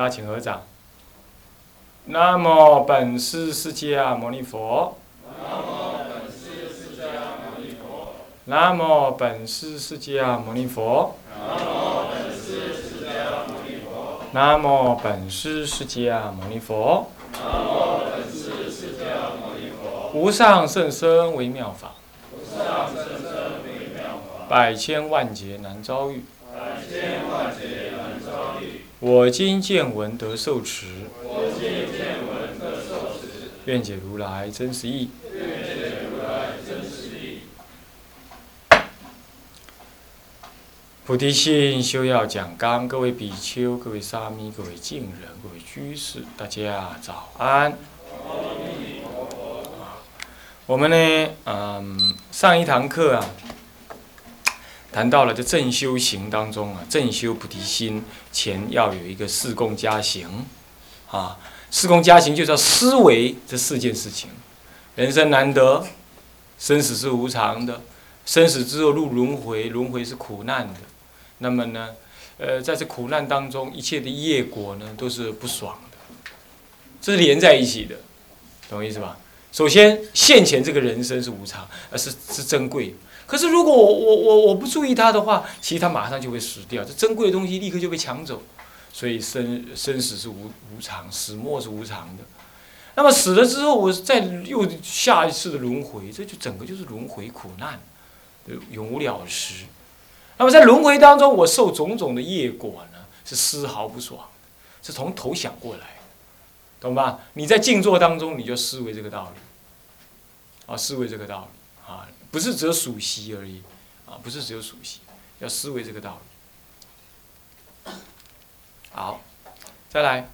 大家请合掌。南无本师释迦牟尼佛。南无本师释迦牟尼佛。南无本师释迦牟尼佛。无上甚深微妙法。百千万劫难遭遇。我今见闻得受持。愿解如来真实义。菩提心修要讲纲，各位比丘、各位沙弥、各位敬人、各位居士，大家早安。我们呢，嗯，上一堂课啊，谈到了这正修行当中啊，正修菩提心前要有一个四供加行，啊，四供加行就是要思维这四件事情。人生难得，生死是无常的，生死之后入轮回，轮回是苦难的。那么呢，呃，在这苦难当中，一切的业果呢，都是不爽的，这是连在一起的，懂我意思吧？首先，现前这个人生是无常，而是是珍贵。可是如果我我我我不注意它的话，其实它马上就会死掉。这珍贵的东西立刻就被抢走。所以生生死是无无常，死末是无常的。那么死了之后，我再又下一次的轮回，这就整个就是轮回苦难，永无了时。那么在轮回当中，我受种种的业果呢，是丝毫不爽，是从头想过来。懂吧？你在静坐当中，你就思维这个道理，啊，思维这个道理，啊，不是只有数息而已，啊，不是只有数息，要思维这个道理。好，再来，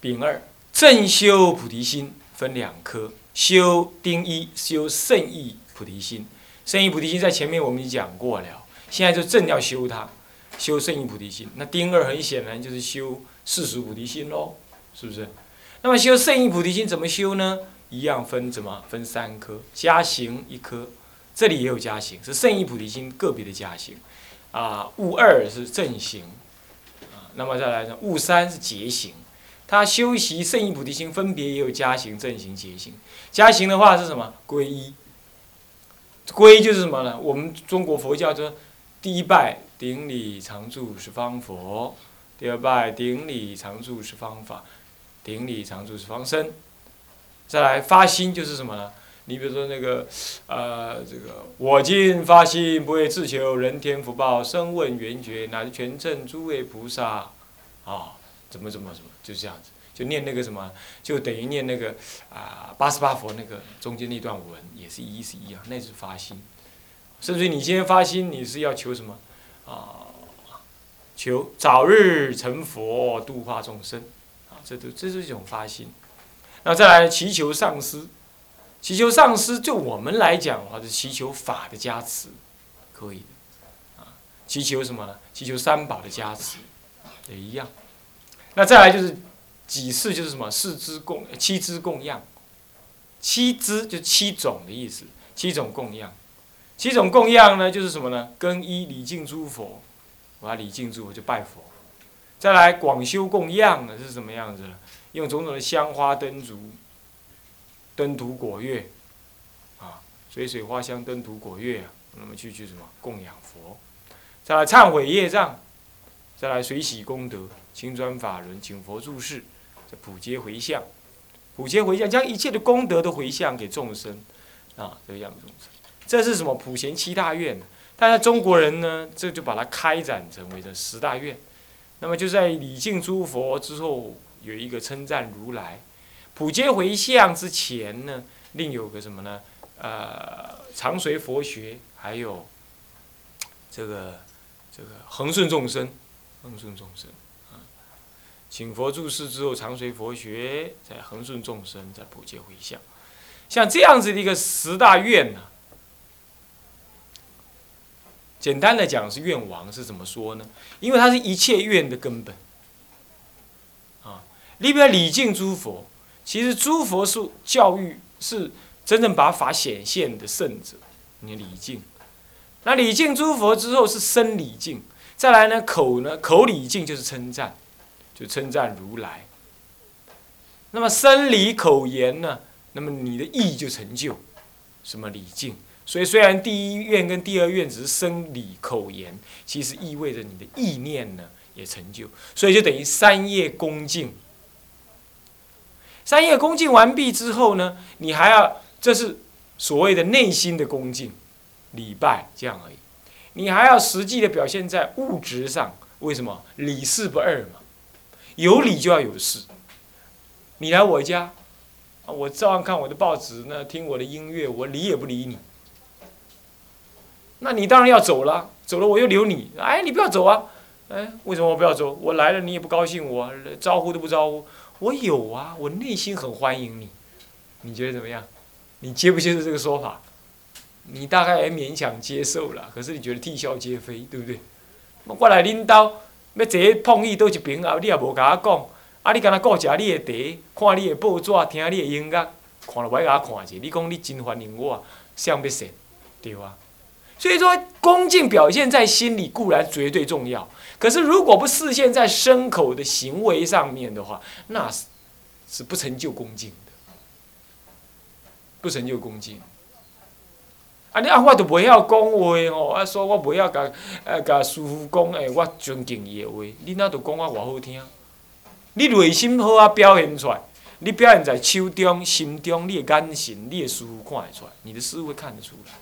丙二正修菩提心分两科，修丁一修圣意菩提心，圣意菩提心在前面我们已经讲过了，现在就正要修它，修圣意菩提心。那丁二很显然就是修世俗菩提心喽。是不是？那么修圣意菩提心怎么修呢？一样分怎么分三科，加行一颗，这里也有加行，是圣意菩提心个别的加行。啊，悟二是正行，啊，那么再来呢？悟三是结行。他修习圣意菩提心，分别也有加行、正行、结行。加行的话是什么？皈依。皈依就是什么呢？我们中国佛教说，第一拜顶礼常住是方佛，第二拜顶礼常住是方法。顶礼常住是方身，再来发心就是什么呢？你比如说那个，呃，这个我今发心，不为自求人天福报，生问缘觉，乃至全证诸位菩萨，啊，怎么怎么怎么，就这样子，就念那个什么，就等于念那个啊八十八佛那个中间那段文，也是一是一样，那是发心。甚至你今天发心，你是要求什么？啊，求早日成佛，度化众生。啊这都这是一种发心，那再来祈求上师，祈求上师，就我们来讲的话，是祈求法的加持，可以的，啊，祈求什么呢？祈求三宝的加持，也一样。那再来就是几次，就是什么四支供七支供养，七支就七种的意思，七种供养，七种供养呢就是什么呢？更衣礼敬诸佛，我要礼敬诸佛就拜佛。再来广修供养呢是什么样子呢？用种种的香花灯烛、灯土果月，啊，水水花香灯土果月啊，那么去去什么供养佛？再来忏悔业障，再来水洗功德，青砖法轮，请佛注释，这普皆回向，普皆回向，将一切的功德都回向给众生，啊，这个样众生，这是什么普贤七大愿？但是中国人呢，这就把它开展成为这十大愿。那么就在礼敬诸佛之后，有一个称赞如来，普皆回向之前呢，另有个什么呢？呃，常随佛学，还有这个这个恒顺众生，恒顺众生啊，请佛注释之后，常随佛学，在恒顺众生，在普皆回向，像这样子的一个十大愿呢。简单的讲是愿王是怎么说呢？因为它是一切愿的根本，啊，里边礼敬诸佛，其实诸佛是教育是真正把法显现的圣者，你礼敬，那礼敬诸佛之后是身礼敬，再来呢口呢口礼敬就是称赞，就称赞如来。那么生理口言呢？那么你的意就成就，什么礼敬？所以虽然第一愿跟第二愿只是生理口言，其实意味着你的意念呢也成就。所以就等于三业恭敬。三业恭敬完毕之后呢，你还要这是所谓的内心的恭敬、礼拜这样而已。你还要实际的表现在物质上。为什么？礼事不二嘛，有礼就要有事。你来我家，我照样看我的报纸呢，听我的音乐，我理也不理你。那你当然要走了，走了我又留你。哎，你不要走啊！哎，为什么我不要走？我来了你也不高兴，我招呼都不招呼。我有啊，我内心很欢迎你。你觉得怎么样？你接不接受这个说法？你大概也勉强接受了，可是你觉得啼笑皆非，对不对？我来恁兜要坐碰意倒一边后，你也无甲我讲。啊！你敢若顾食你的茶，看你的报纸，听你的音乐，看了歹甲我看者。你讲你真欢迎我，想要说，对啊。所以说，恭敬表现在心里固然绝对重要，可是如果不视现在牲口的行为上面的话，那是是不成就恭敬的，不成就恭敬。啊！你啊，我都袂晓讲话哦，啊，说我袂晓甲呃甲师傅讲诶，我尊敬伊的话，你哪都讲我偌好听？你内心好啊，表现出来。你表现在手中、心中，你的眼神、你的师傅看得出来，你的师傅看得出来。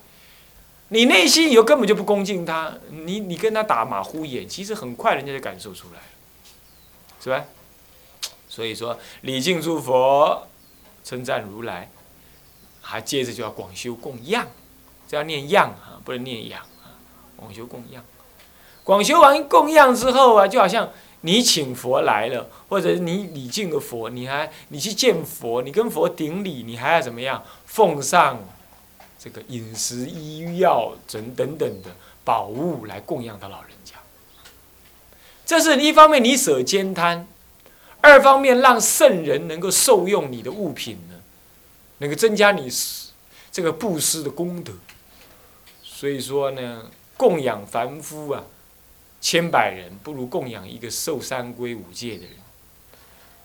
你内心有根本就不恭敬他，你你跟他打马虎眼，其实很快人家就感受出来了，是吧？所以说礼敬诸佛，称赞如来，还接着就要广修供养，这要念样啊，不能念养啊，广修供养。广修完供养之后啊，就好像。你请佛来了，或者你礼敬个佛，你还你去见佛，你跟佛顶礼，你还要怎么样？奉上这个饮食、医药等等等的宝物来供养他老人家。这是一方面你舍兼贪，二方面让圣人能够受用你的物品呢，能够增加你这个布施的功德。所以说呢，供养凡夫啊。千百人不如供养一个受三皈五戒的人，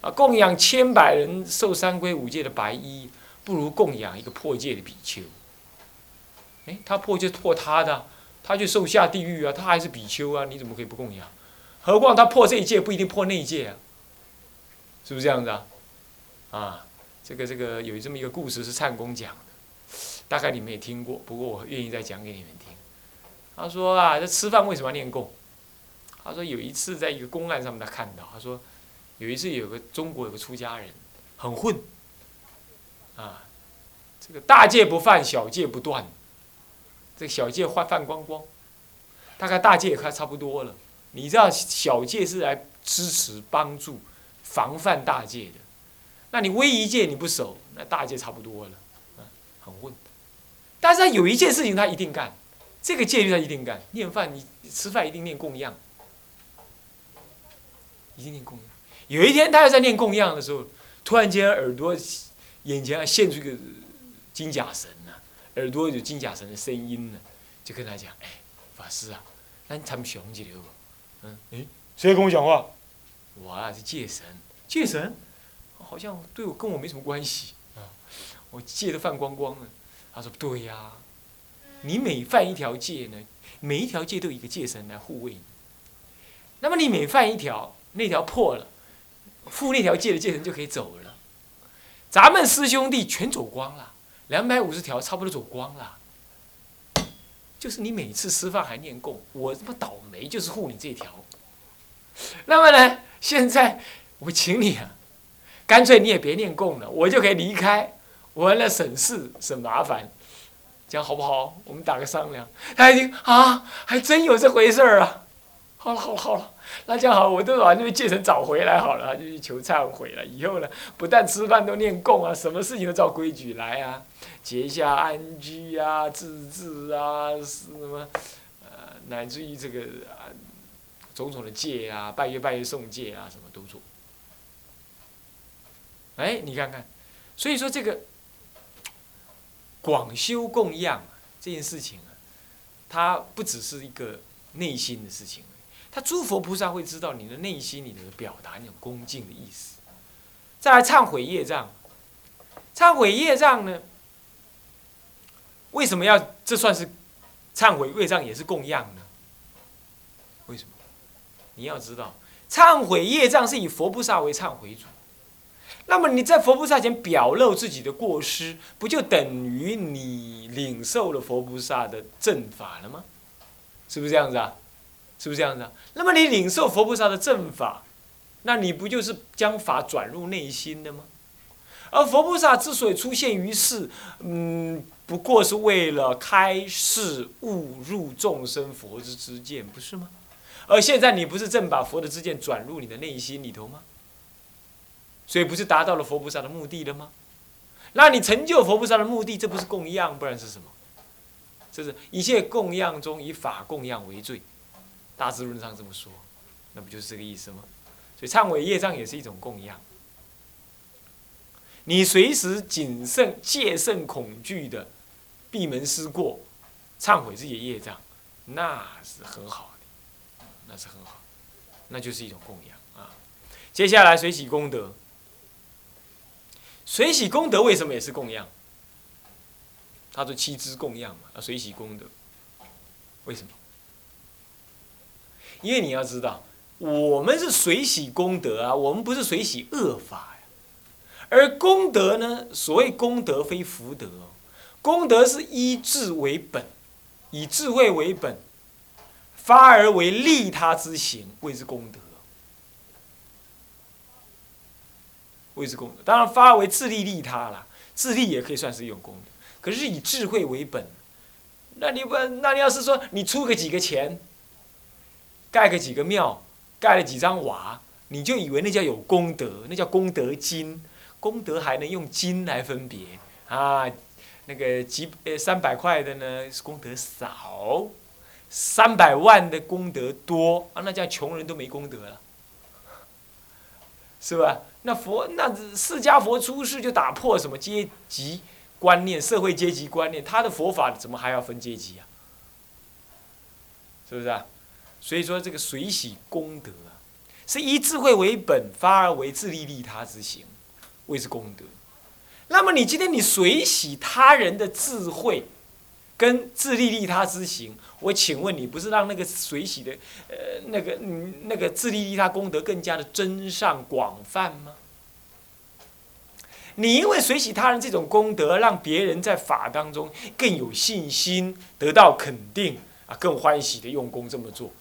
啊，供养千百人受三皈五戒的白衣，不如供养一个破戒的比丘。哎，他破就破他的，他就受下地狱啊，他还是比丘啊，你怎么可以不供养？何况他破这一戒不一定破那一戒啊，是不是这样子啊？啊，这个这个有这么一个故事是灿公讲的，大概你们也听过，不过我愿意再讲给你们听。他说啊，这吃饭为什么要念供？他说有一次在一个公案上面，他看到，他说有一次有个中国有个出家人很混，啊，这个大戒不犯，小戒不断，这个小戒犯犯光光，大概大戒也快差不多了。你知道小戒是来支持帮助防范大戒的，那你微一戒你不守，那大戒差不多了，啊，很混。但是他有一件事情他一定干，这个戒律他一定干，念饭你吃饭一定念供养。一定念供养。有一天，他要在念供养的时候，突然间耳朵、眼前啊现出一个金甲神呐，耳朵有金甲神的声音呢，就跟他讲：“哎，法师啊，咱参详一了嗯，哎，谁跟我讲话？我啊是戒神，戒神，好像对我跟我没什么关系啊。我戒都犯光光了。他说：对呀，你每犯一条戒呢，每一条戒都有一个戒神来护卫你。那么你每犯一条，那条破了，负那条戒的戒神就可以走了。咱们师兄弟全走光了，两百五十条差不多走光了。就是你每次吃饭还念供，我他妈倒霉就是护你这条。那么呢，现在我请你啊，干脆你也别念供了，我就可以离开，我来省事省麻烦，这样好不好？我们打个商量。他已经啊，还真有这回事儿啊。好了好了好了。那这样好，我都把那个戒神找回来好了，就去求忏悔了。以后呢，不但吃饭都念供啊，什么事情都照规矩来啊，结下安居啊、自治啊，什么呃，乃至于这个啊，种种的戒啊，拜月拜月送戒啊，什么都做。哎，你看看，所以说这个广修供养这件事情啊，它不只是一个内心的事情。他诸佛菩萨会知道你的内心，你的表达那种恭敬的意思。再来忏悔业障，忏悔业障呢？为什么要这算是忏悔业障也是供养呢？为什么？你要知道，忏悔业障是以佛菩萨为忏悔主。那么你在佛菩萨前表露自己的过失，不就等于你领受了佛菩萨的正法了吗？是不是这样子啊？是不是这样子啊？那么你领受佛菩萨的正法，那你不就是将法转入内心的吗？而佛菩萨之所以出现于世，嗯，不过是为了开示误入众生佛之之见，不是吗？而现在你不是正把佛的之见转入你的内心里头吗？所以不是达到了佛菩萨的目的了吗？那你成就佛菩萨的目的，这不是供养，不然是什么？这是一切供养中以法供养为最，大智论上这么说，那不就是这个意思吗？所以忏悔业障也是一种供养。你随时谨慎、戒慎、恐惧的闭门思过，忏悔自己的业障，那是很好的，那是很好，那就是一种供养啊。接下来随喜功德。水洗功德为什么也是供养？他说七支供养嘛，啊，水洗功德，为什么？因为你要知道，我们是水洗功德啊，我们不是水洗恶法呀。而功德呢，所谓功德非福德，功德是依智为本，以智慧为本，发而为利他之行，谓之功德。谓之功德，当然发为自利利他了，自利也可以算是一种功德。可是以智慧为本，那你不，那你要是说你出个几个钱，盖个几个庙，盖了几张瓦，你就以为那叫有功德，那叫功德金，功德还能用金来分别啊？那个几呃三百块的呢是功德少，三百万的功德多啊，那叫穷人都没功德了。是吧？那佛那释迦佛出世就打破什么阶级观念、社会阶级观念？他的佛法怎么还要分阶级啊？是不是啊？所以说这个水洗功德啊，是以智慧为本，发而为自利利他之行，谓之功德。那么你今天你水洗他人的智慧。跟自利利他之行，我请问你，不是让那个水洗的，呃，那个，那个自利利他功德更加的真上广泛吗？你因为水洗他人这种功德，让别人在法当中更有信心，得到肯定啊，更欢喜的用功这么做，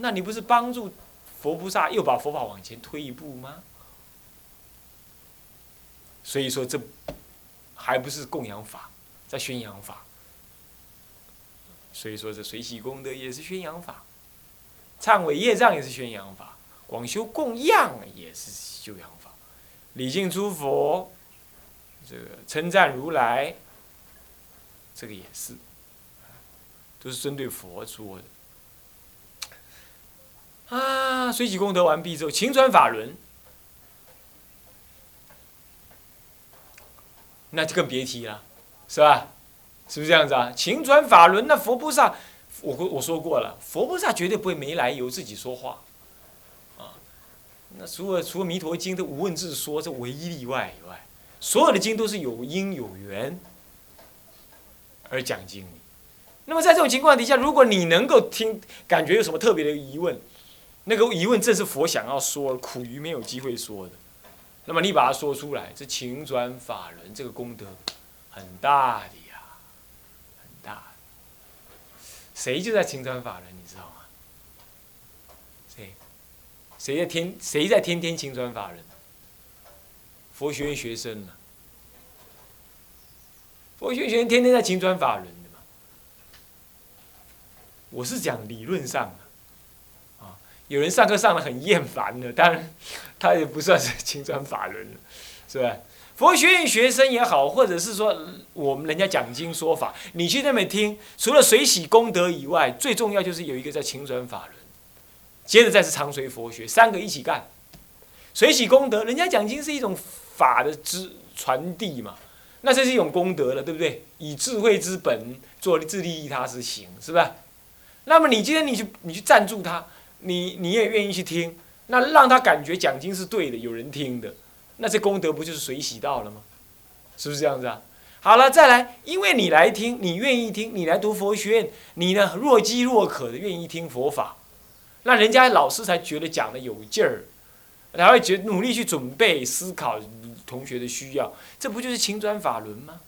那你不是帮助佛菩萨又把佛法往前推一步吗？所以说，这还不是供养法，在宣扬法。所以说，这水洗功德也是宣扬法，忏悔业障也是宣扬法，广修供养也是修养法，礼敬诸佛，这个称赞如来，这个也是，都是针对佛说的。啊，水洗功德完毕之后，勤转法轮，那就更别提了，是吧？是不是这样子啊？勤转法轮，那佛菩萨，我我说过了，佛菩萨绝对不会没来由自己说话，啊，那除了除了弥陀经的无问自说这唯一例外以外，所有的经都是有因有缘而讲经。那么在这种情况底下，如果你能够听，感觉有什么特别的疑问，那个疑问正是佛想要说，苦于没有机会说的，那么你把它说出来，这勤转法轮这个功德很大的呀大。谁就在青砖法轮，你知道吗？谁？谁在天？谁在天天青砖法轮？佛学院学生呢？佛学院学生天天在青砖法轮的嘛？我是讲理论上，有人上课上的很厌烦的，当然他也不算是青砖法轮了，是吧？佛学院学生也好，或者是说我们人家讲经说法，你去那边听，除了水洗功德以外，最重要就是有一个叫勤转法轮，接着再是长随佛学，三个一起干。水洗功德，人家讲经是一种法的之传递嘛，那这是一种功德了，对不对？以智慧之本做自利益他之行，是不是？那么你今天你去你去赞助他，你你也愿意去听，那让他感觉讲经是对的，有人听的，那这功德不就是水洗到了吗？是不是这样子啊？好了，再来，因为你来听，你愿意听，你来读佛学院，你呢若饥若渴的愿意听佛法，那人家老师才觉得讲的有劲儿，才会觉努力去准备思考同学的需要，这不就是勤转法轮吗？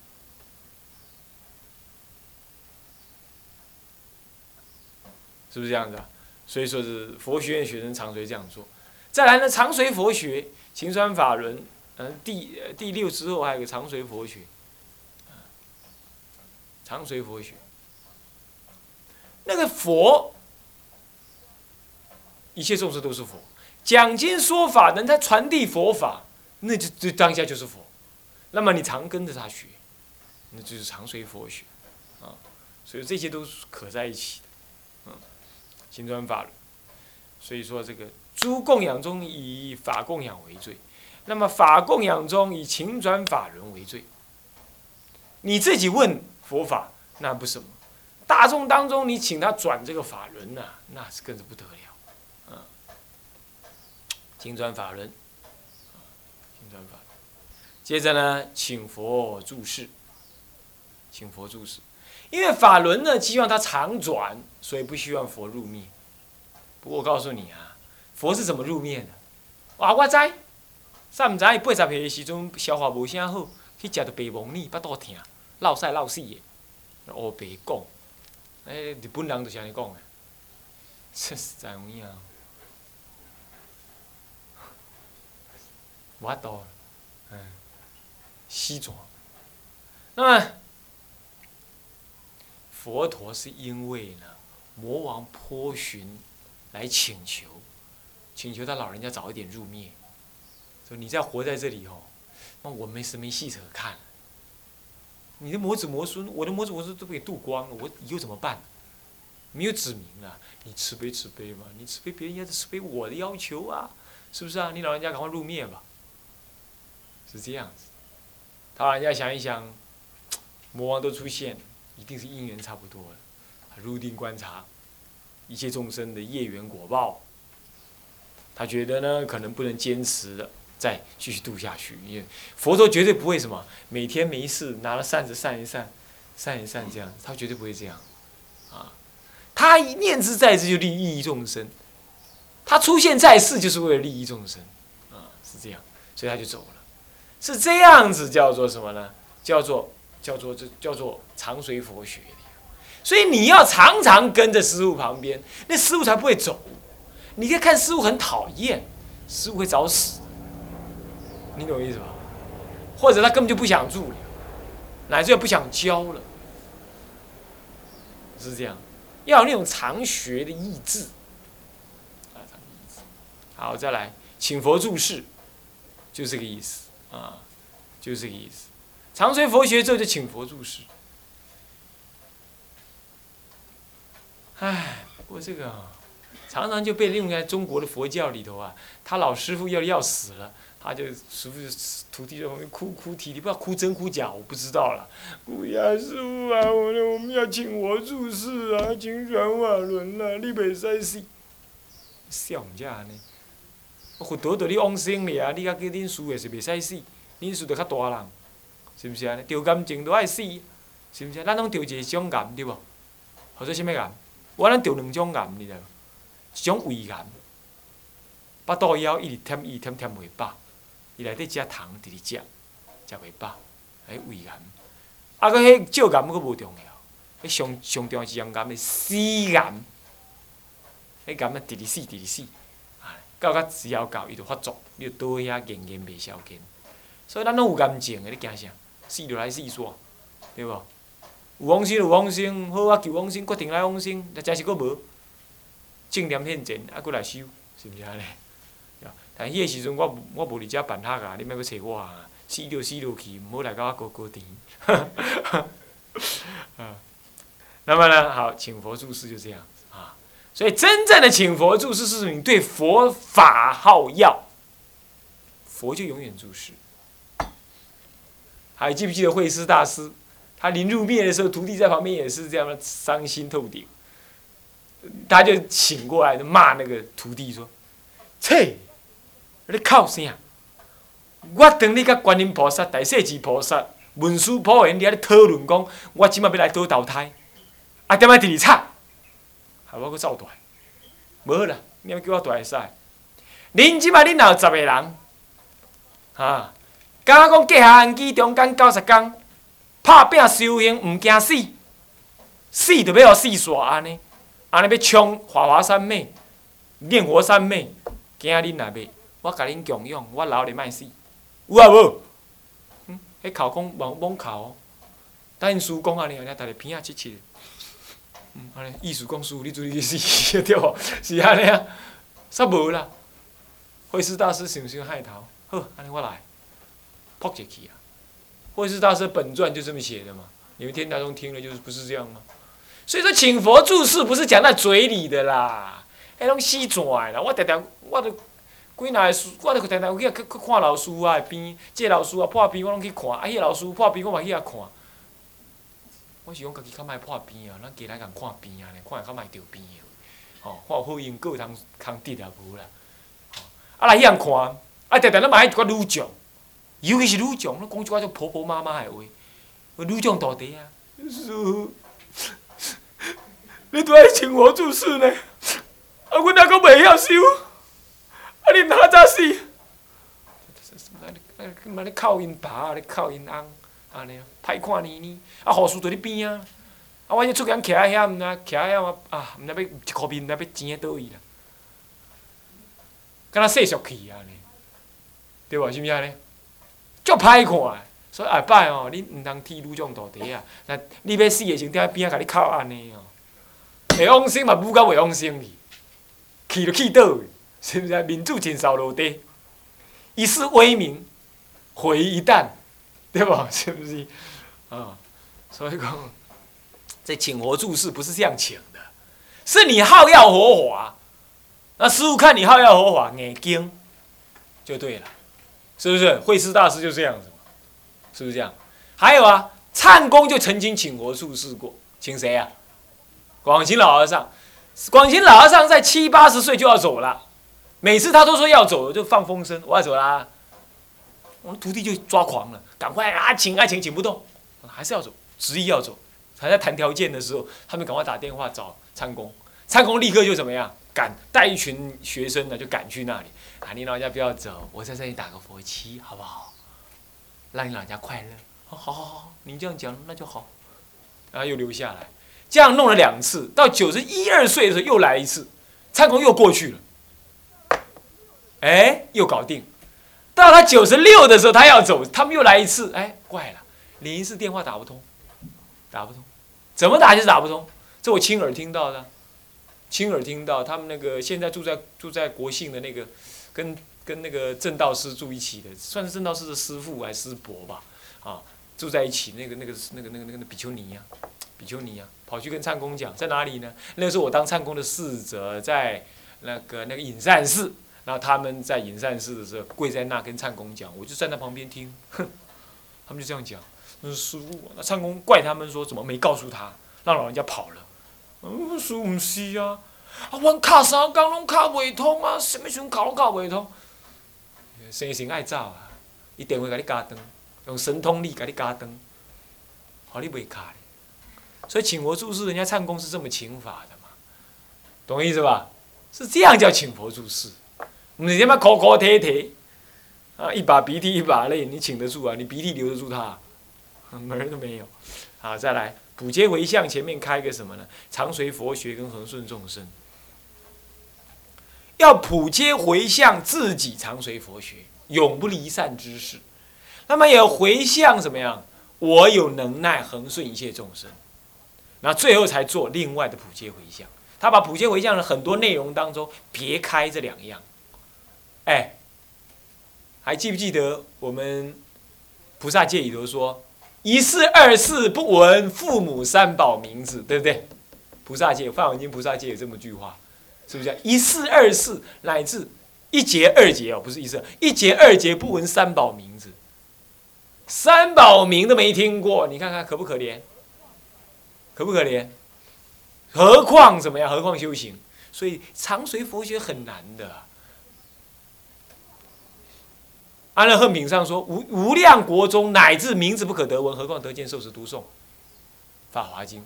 是不是这样子啊？所以说是佛学院学生常随这样做。再来呢，常随佛学，秦川法轮，嗯，第第六之后还有个常随佛学。常随佛学，那个佛，一切众生都是佛，讲经说法，能他传递佛法，那就就当下就是佛。那么你常跟着他学，那就是常随佛学，啊，所以这些都是可在一起的，行转法轮。所以说这个诸供养中以法供养为最，那么法供养中以请转法轮为最。你自己问。佛法那不什么，大众当中你请他转这个法轮呐，那是更是不得了，嗯，请转法轮，请转法轮。接着呢，请佛注释，请佛注释，因为法轮呢希望它常转，所以不希望佛入灭。不过我告诉你啊，佛是怎么入灭的？哇，我知，三唔知八十岁的时阵消化无啥好，去食着白蒙尼，巴肚疼。闹晒闹死的，乌白讲，哎，日本人就是安尼讲的，真实在有影，无法度，嗯，死状。那么，佛陀是因为呢，魔王颇寻来请求，请求他老人家早一点入灭，说你再活在这里哦，那我没什么戏可看。你的魔子魔孙，我的魔子魔孙都被渡光了，我以后怎么办？没有指明啊，你慈悲慈悲嘛，你慈悲别人也得慈悲我的要求啊，是不是啊？你老人家赶快入灭吧，是这样子。他老人家想一想，魔王都出现了，一定是因缘差不多了。入定观察一切众生的业缘果报，他觉得呢，可能不能坚持的。再继续度下去，因为佛陀绝对不会什么每天没事拿了扇子扇一扇，扇一扇这样，他绝对不会这样，啊，他一念之在之就利益众生，他出现在世就是为了利益众生，啊，是这样，所以他就走了，是这样子叫做什么呢？叫做叫做这叫做常随佛学，所以你要常常跟着师傅旁边，那师傅才不会走，你可以看师傅很讨厌，师傅会找死。你懂我意思吧？或者他根本就不想住了，乃至于不想教了，是这样。要有那种常学的，意志。好，再来，请佛注释，就这个意思啊，就这个意思。常学佛学之后就请佛注释。唉，不过这个常常就被用在中国的佛教里头啊，他老师傅要要死了。他就师傅徒弟在旁边哭哭啼啼，不知道哭真哭假，我不知道了。不呀，师傅啊，我我们要请我注释啊，请转法轮啊，你袂使死，笑唔假呢？我得到你往生哩啊！你甲叫恁师也是袂使死，恁师得较大人，是毋是安尼？着感情都爱死，是毋是？咱拢着一种癌，对无？或者啥物感？我咱着两种癌，你知无？一种胃癌，巴肚枵一直添伊添添袂饱。伊内底食糖，直直食，食袂饱，迄胃癌。啊，佮迄少癌佫无重要，迄上上重要是用癌的死癌，迄癌啊直直死，直直死，啊，到甲只要到伊就发作，你就倒遐延延袂消减。所以咱拢有癌症的，你惊啥？死就来死煞，对无？有往生有往生，好啊求往生，决定来往生，但真是佫无正念现前，还，佫来修，是毋是安尼？但迄个时阵，我我无伫遮办学啊，你莫去找我啊！死着死落去，毋好来甲我高高甜。啊，那么呢，好，请佛注释就这样啊。所以真正的请佛注释，是你对佛法好要，佛就永远注释。还记不记得慧师大师？他临入灭的时候，徒弟在旁边也是这样的伤心透顶。他就醒过来，就骂那个徒弟说：“切，你靠啥？我等你甲观音菩萨、大势至菩萨、文殊普贤伫咧讨论讲，我即摆要来倒投胎，啊，点解伫哩吵？害我搁走大，无啦，你要叫我大会使？恁即摆恁有十个人，啊，敢若讲过下安基中间九十天，拍拼修行毋惊死，死就要互死煞安尼。”安尼要冲华华三昧、念佛三昧，惊恁若袂，我甲恁供养，我老咧莫死，有啊无？嗯，迄口讲罔罔口，等因师讲安尼，安尼逐个鼻仔切切，嗯，安尼意思讲师，你注意死，对无？是安尼啊，煞无啦。慧师大师想想海头，好，安尼我来，扑一去啊。慧师大师本传就这么写的嘛，你们天台宗听了就是不是这样吗？所以说，请佛注释不是讲在嘴里的啦，迄拢死转啦。我常常，我都几若个书，我都常常去去看老师啊边，这老师啊破病，我拢去看。啊，迄个老师破病，我嘛去遐看。我是讲家己较莫破病啊，咱家来共看病啊，看较莫着病的。吼，看有好因果通通得啊无啦。啊来遐看，啊常常咱嘛爱一寡女将，尤其是女将，拢讲一寡种婆婆妈妈的话。女将大弟啊，是。你拄爱请我做事呢？啊，阮阿阁袂晓收，啊，你哪早死？嘛咧哭因爸，咧哭因翁，安尼啊，歹看呢呢。啊，护士伫咧边啊，啊，我就出去徛喺遐，毋知徛喺遐啊，毋知要一箍面，毋知要钱喺倒位啦。敢若世俗气安尼，对无？是毋是安尼？足歹看，所以下摆哦，你毋通剃女种大弟啊。那你要死的时阵，伫边仔甲你哭安尼哦。会往生嘛，母甲袂往生去，去就去倒，是毋是？民主真扫落地，一世威名毁一旦，对无？是毋是？啊，所以讲，这请佛注释不是这样请的，是你好要佛法，那师傅看你好要佛法，眼睛就对了，是不是？慧师大师就这样子，是不是这样？还有啊，灿公就曾经请佛注释过，请谁啊？广行老和尚，广行老和尚在七八十岁就要走了，每次他都说要走，就放风声，我要走啦。我们徒弟就抓狂了，赶快啊，请啊请，请不动，还是要走，执意要走。还在谈条件的时候，他们赶快打电话找参公，参公立刻就怎么样，赶带一群学生呢，就赶去那里。啊，你老人家不要走，我在这里打个佛七，好不好？让你老人家快乐。好好好好，你这样讲那就好。然后又留下来。这样弄了两次，到九十一二岁的时候又来一次，参公又过去了，哎，又搞定。到他九十六的时候，他要走，他们又来一次，哎，怪了，连一次电话打不通，打不通，怎么打就是打不通。这我亲耳听到的，亲耳听到他们那个现在住在住在国信的那个，跟跟那个正道师住一起的，算是正道师的师傅还是师伯吧，啊，住在一起那个那个那个那个那个比丘尼呀。比丘尼啊，跑去跟唱公讲，在哪里呢？那时候我当唱公的侍者，在那个那个隐善寺。然后他们在隐善寺的时候，跪在那跟唱公讲，我就站在旁边听。哼，他们就这样讲。那师傅，那唱公怪他们说，怎么没告诉他，让老人家跑了？嗯，师傅唔是啊，啊，阮卡三工拢卡未通啊，什么时阵卡拢卡未通？生性爱走啊，伊电话甲你加登，用神通力甲你加登，互你袂卡。所以请佛注释，人家唱功是这么请法的嘛，懂我意思吧？是这样叫请佛注释，你他妈哭哭啼啼，啊，一把鼻涕一把泪，你请得住啊？你鼻涕留得住他？门都没有。好，再来普皆回向，前面开个什么呢？常随佛学跟恒顺众生，要普皆回向自己，常随佛学，永不离散之事。那么也回向怎么样？我有能耐恒顺一切众生。那最后才做另外的普皆回向，他把普皆回向的很多内容当中别开这两样，哎，还记不记得我们菩萨戒里头说一世二世不闻父母三宝名字，对不对？菩萨戒梵文经菩萨戒有这么句话，是不是？一世二世乃至一节二节哦，不是一世一节二节不闻三宝名字，三宝名都没听过，你看看可不可怜？可不可怜？何况怎么样？何况修行？所以常随佛学很难的。安乐恨品上说：无无量国中，乃至名字不可得闻，何况得见受持读诵《法华经》。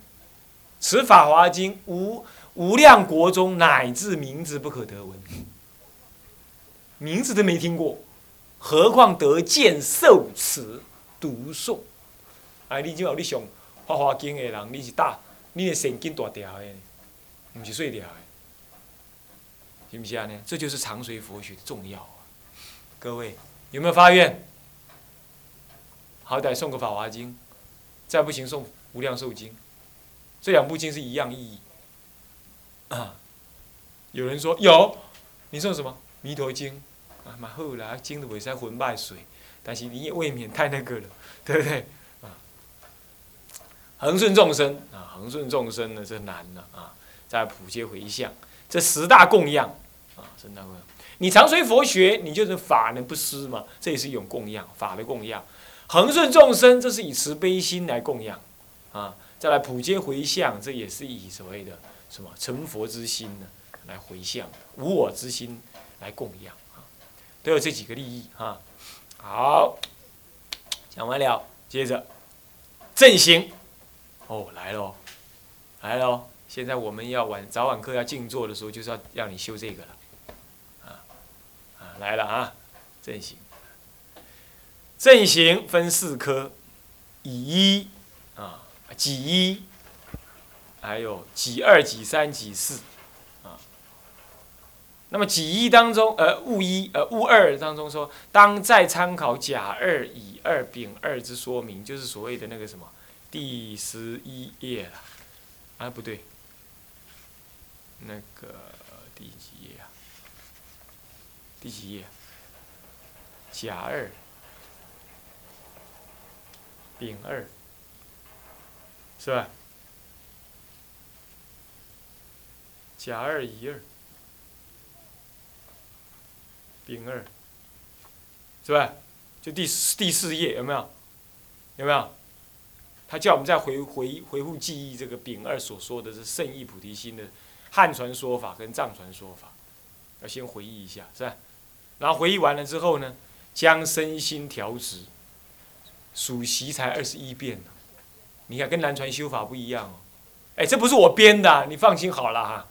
此《法华经》无无量国中，乃至名字不可得闻，名字都没听过，何况得见受持读诵？哎，你今后你上《法华经》的人，你是大，你的神经大条的，不是碎条的，是不是啊？呢，这就是常随佛学的重要啊！各位。有没有发愿？好歹送个《法华经》，再不行送《无量寿经》，这两部经是一样意义。啊，有人说有，你送什么《弥陀经》？啊，蛮好啦，经的袂使混败水，但是你也未免太那个了，对不对？啊，恒顺众生啊，恒顺众生呢，这难了啊！在普皆回向，这十大供养啊，十大供养。你常随佛学，你就是法能不失嘛？这也是一种供养，法的供养。恒顺众生，这是以慈悲心来供养，啊，再来普皆回向，这也是以所谓的什么成佛之心呢来回向，无我之心来供养，啊，都有这几个利益哈。好，讲完了，接着正行，哦，来喽，来喽！现在我们要晚早晚课要静坐的时候，就是要让你修这个了。来了啊，正行，正行分四科，乙一啊，己一，还有己二、己三、己四啊。那么己一当中，呃，戊一、呃，戊二当中说，当再参考甲二、乙二、丙二之说明，就是所谓的那个什么第十一页了。啊，不对，那个第几？第几页？甲二、丙二，是吧？甲二、乙二、丙二，是吧？就第第四页有没有？有没有？他叫我们再回回回复记忆这个丙二所说的是圣意菩提心的汉传说法跟藏传说法，要先回忆一下，是吧？然后回忆完了之后呢，将身心调直，数习才二十一遍你看跟南传修法不一样哦。哎，这不是我编的，你放心好了哈。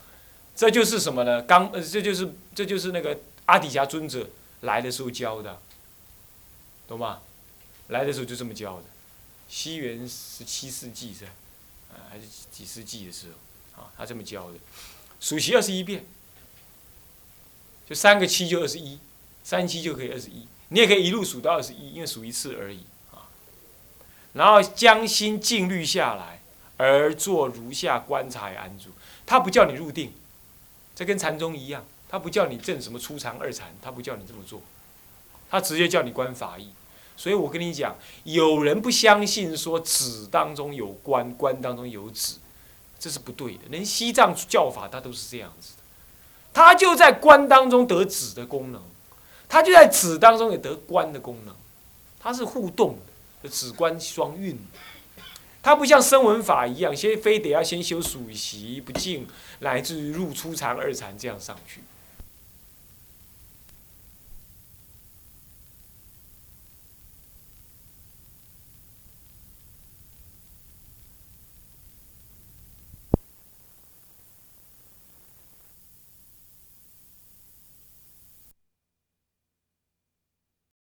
这就是什么呢？刚，这就是这就是那个阿底峡尊者来的时候教的，懂吗？来的时候就这么教的。西元十七世纪是，啊，还是几世纪的时候啊，他这么教的，数习二十一遍，就三个七就二十一。三七就可以二十一，你也可以一路数到二十一，因为数一次而已啊。然后将心静虑下来，而做如下观察安住。他不叫你入定，这跟禅宗一样，他不叫你证什么初禅二禅，他不叫你这么做，他直接叫你观法义。所以我跟你讲，有人不相信说止当中有观，观当中有止，这是不对的。连西藏教法他都是这样子的，他就在观当中得止的功能。它就在子当中有得官的功能，它是互动的，子官双运。它不像声闻法一样，先非得要先修属习不净，乃至于入初禅、二禅这样上去。